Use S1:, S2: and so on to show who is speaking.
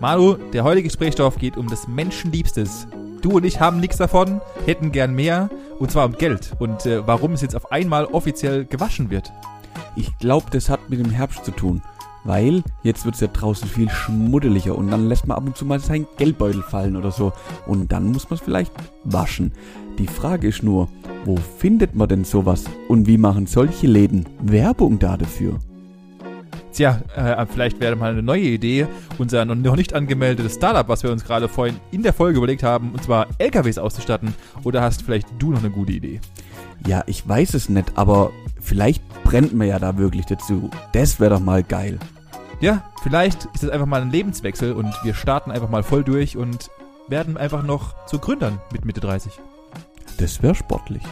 S1: Manu, der heutige Gesprächsstoff geht um das Menschenliebstes. Du und ich haben nichts davon, hätten gern mehr, und zwar um Geld. Und äh, warum es jetzt auf einmal offiziell gewaschen wird.
S2: Ich glaube, das hat mit dem Herbst zu tun. Weil jetzt wird's ja draußen viel schmuddeliger und dann lässt man ab und zu mal seinen Geldbeutel fallen oder so. Und dann muss man es vielleicht waschen. Die Frage ist nur, wo findet man denn sowas? Und wie machen solche Läden Werbung da dafür?
S1: Tja, äh, vielleicht wäre mal eine neue Idee. Unser noch nicht angemeldetes Startup, was wir uns gerade vorhin in der Folge überlegt haben, und zwar LKWs auszustatten. Oder hast vielleicht du noch eine gute Idee?
S2: Ja, ich weiß es nicht, aber vielleicht brennt man ja da wirklich dazu. Das wäre doch mal geil.
S1: Ja, vielleicht ist das einfach mal ein Lebenswechsel und wir starten einfach mal voll durch und werden einfach noch zu Gründern mit Mitte 30.
S2: Das wäre sportlich.